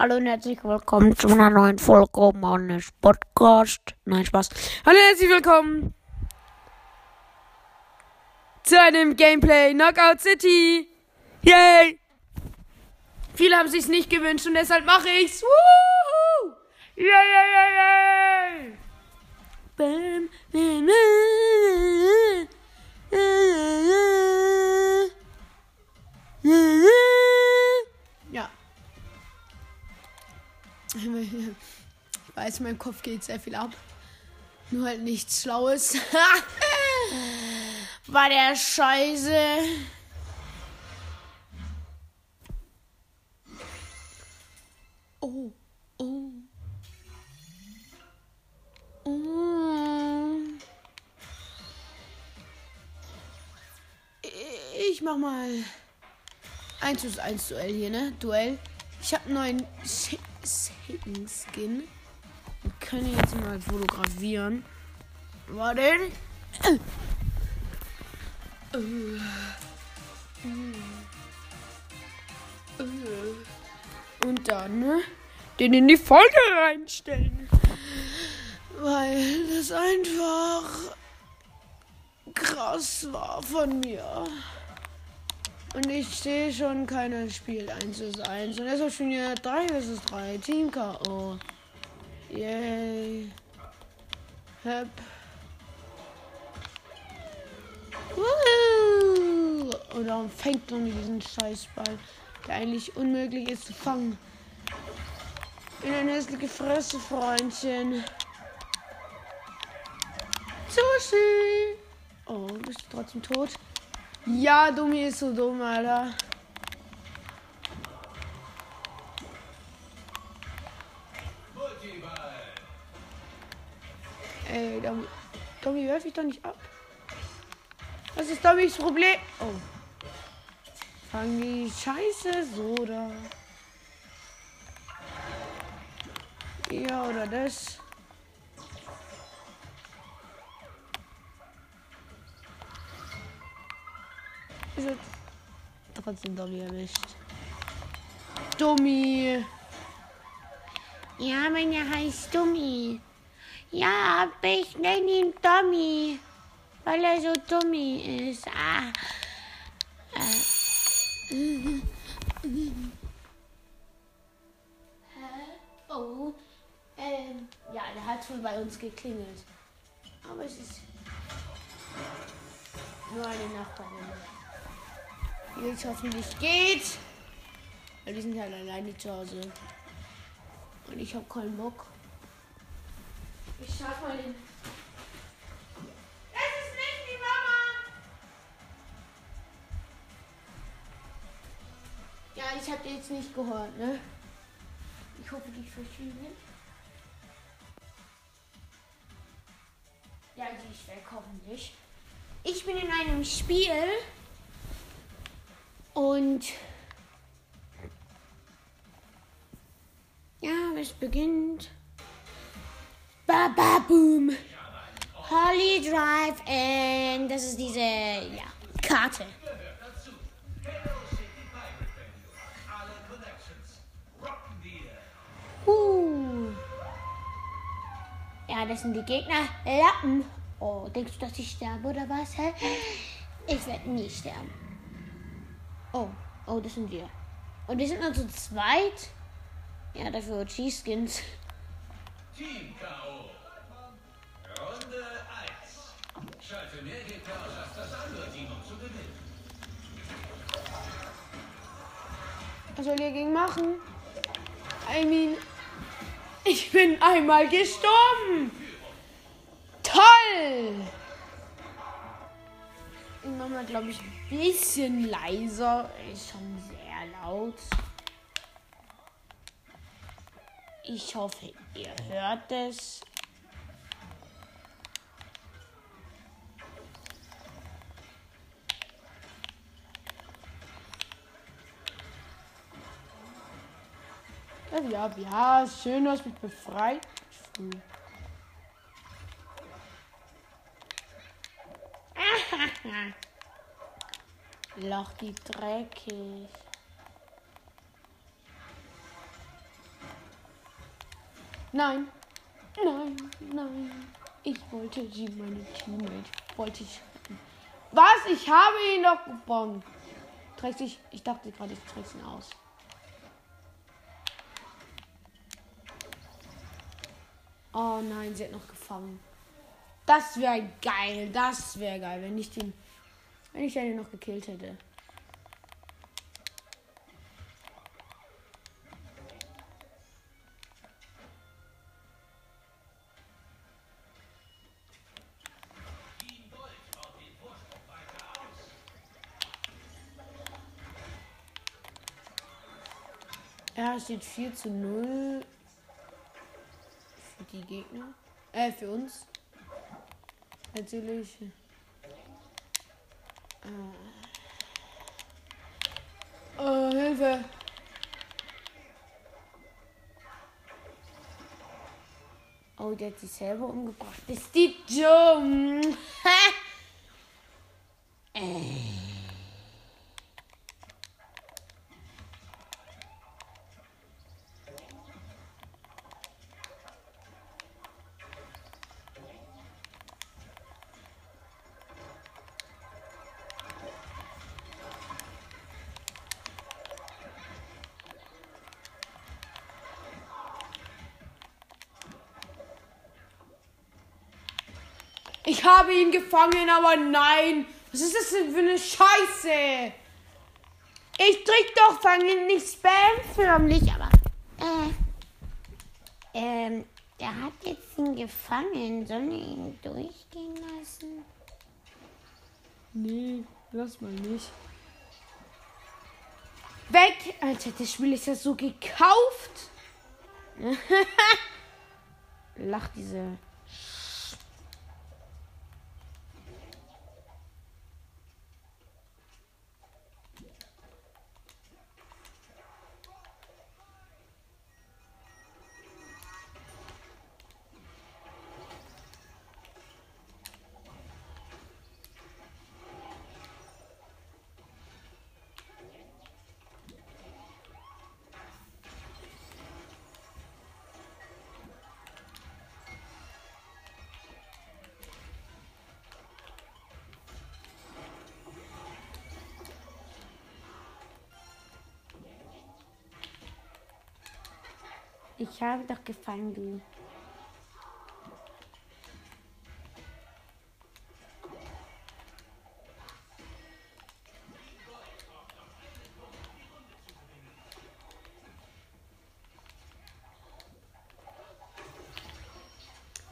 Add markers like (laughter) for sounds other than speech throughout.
Hallo und herzlich willkommen zu einer neuen Folge meines Podcast. Nein, Spaß. Hallo und herzlich willkommen zu einem Gameplay Knockout City. Yay! Viele haben sich's nicht gewünscht und deshalb mache ich's. Woohoo! In meinem Kopf geht sehr viel ab. Nur halt nichts Schlaues. (laughs) War der Scheiße. Oh, oh. Oh. Ich mach mal 1 zu 1 Duell hier, ne? Duell. Ich habe einen neuen Satan Skin. Können jetzt mal fotografieren. Warte. Und dann ne, den in die Folge reinstellen. Weil das einfach krass war von mir. Und ich sehe schon, keiner spielt 1 zu 1. Und deshalb spielen wir 3 vs 3. Team K.O. Yay. Hep. Woohoo! Und warum fängt man diesen Scheißball, der eigentlich unmöglich ist zu fangen? In eine hässliche Fresse, Freundchen. Sushi! Oh, bist du trotzdem tot? Ja, Dummi ist so dumm, Alter. Ey, Dummi, Dummi werf ich doch nicht ab. Was ist Dommys Problem? Oh. Fang die Scheiße so da. Ja, oder das. Ist es trotzdem Dummy erwischt. Dummy. Ja, meine heißt Dummi. Ja, aber ich nenne ihn Dummy, weil er so dummi ist. Ah. Oh. Ähm, ja, der hat schon bei uns geklingelt. Aber es ist nur eine Nachbarin. Jetzt hoffentlich geht. Weil die sind halt alleine zu Hause. Und ich habe keinen Bock. Ich schaff mal den. Es ist nicht die Mama! Ja, ich habe jetzt nicht gehört, ne? Ich hoffe, die verschwinden. Ja, die ist weg, hoffentlich. Ich bin in einem Spiel und ja, es beginnt. Baba Boom. Holly Drive and das ist diese ja, Karte. Uh. Ja, das sind die Gegner. Lappen. Oh, denkst du, dass ich sterbe oder was? Hä? Ich werde nie sterben. Oh, oh, das sind wir. Und wir sind nur zu zweit. Ja, dafür Cheese-Skins. Team K.O. Runde 1. Schalte mehr aus als das andere Team, um zu gewinnen. Was soll ihr gegen machen? I mean, ich bin einmal gestorben. Toll! Ich mach mal, glaube ich, ein bisschen leiser. Ist schon sehr laut. Ich hoffe, ihr hört es. Ja, ja, schön, du hast mich befreit. (laughs) Loch die dreckig. Nein. Nein, nein. Ich wollte sie, meine Teammate. Wollte ich. Was? Ich habe ihn doch gebombt. Trägst dich. Ich dachte gerade, ich trägst ihn aus. Oh nein, sie hat noch gefangen. Das wäre geil. Das wäre geil, wenn ich den. Wenn ich den noch gekillt hätte. Steht 4 zu 0 für die Gegner. Äh, für uns. Natürlich. Äh. Oh, Hilfe. Oh, der hat sich selber umgebracht. Ist die dumm? (laughs) Ich habe ihn gefangen, aber nein. Was ist das denn für eine Scheiße? Ich drück doch fangen, nicht spamförmlich, aber. Äh, ähm, der hat jetzt ihn gefangen. Sollen wir ihn durchgehen lassen? Nee, lass mal nicht. Weg! Alter, das Spiel ist ja so gekauft. (laughs) Lach diese. Ich habe doch gefangen.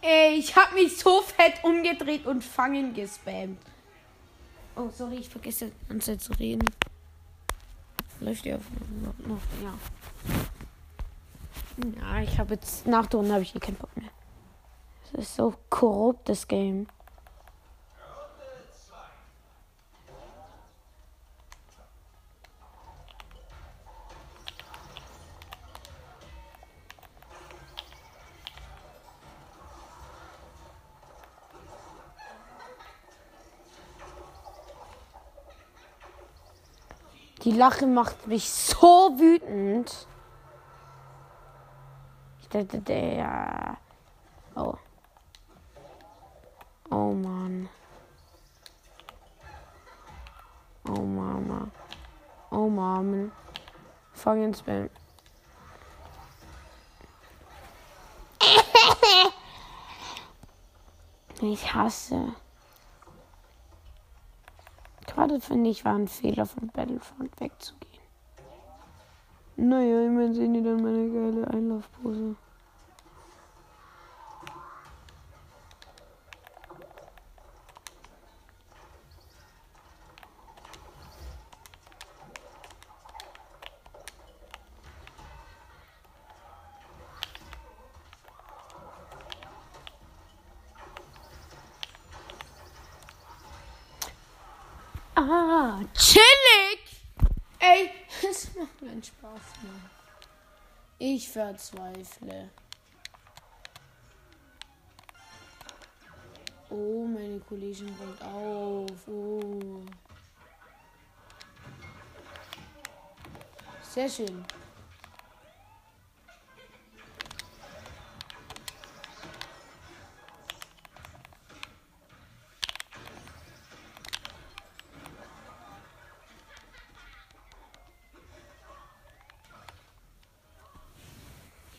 Ey, ich habe mich so fett umgedreht und fangen gespammt. Oh, sorry, ich vergesse die ganze Zeit zu reden. Läuft ja noch ja. Ja, ich habe jetzt nach der Runde habe ich hier keinen Bock mehr. Das ist so korrupt, das Game. Die Lache macht mich so wütend. Ich dachte, der. Oh. Oh Mann. Oh Mama. Oh Mama. Ins Bett. Ich hasse. Gerade finde ich, war ein Fehler von Battlefront wegzugehen. Naja, immerhin sehen die dann meine geile Einlaufpose. Chillig! Ey, (laughs) es macht keinen Spaß mehr. Ich verzweifle. Oh, meine Kollegin rollt auf. Oh. Sehr schön.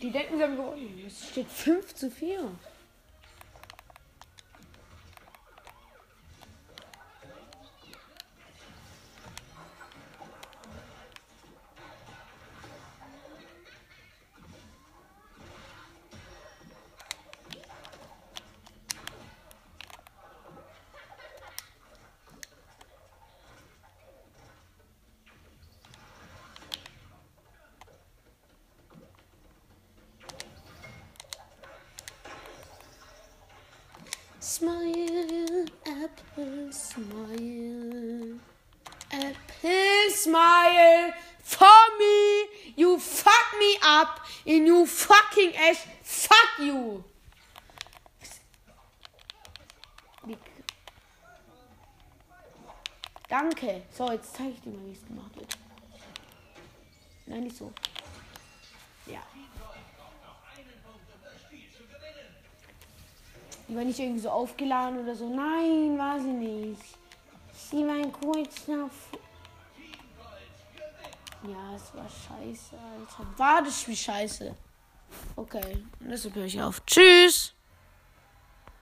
Die denken, sie haben gewonnen. Es steht 5 zu 4. Smile, apple, smile. Apple smile for me. You fuck me up in you fucking ass. Fuck you. Danke. So, jetzt zeige ich dir mal, wie es gemacht wird. Nein, nicht so. Ja. Die war nicht irgendwie so aufgeladen oder so. Nein, war sie nicht. Sie war ein kurzer. F ja, es war scheiße, Alter. War das Spiel scheiße? Okay, und deshalb höre ich auf. Tschüss!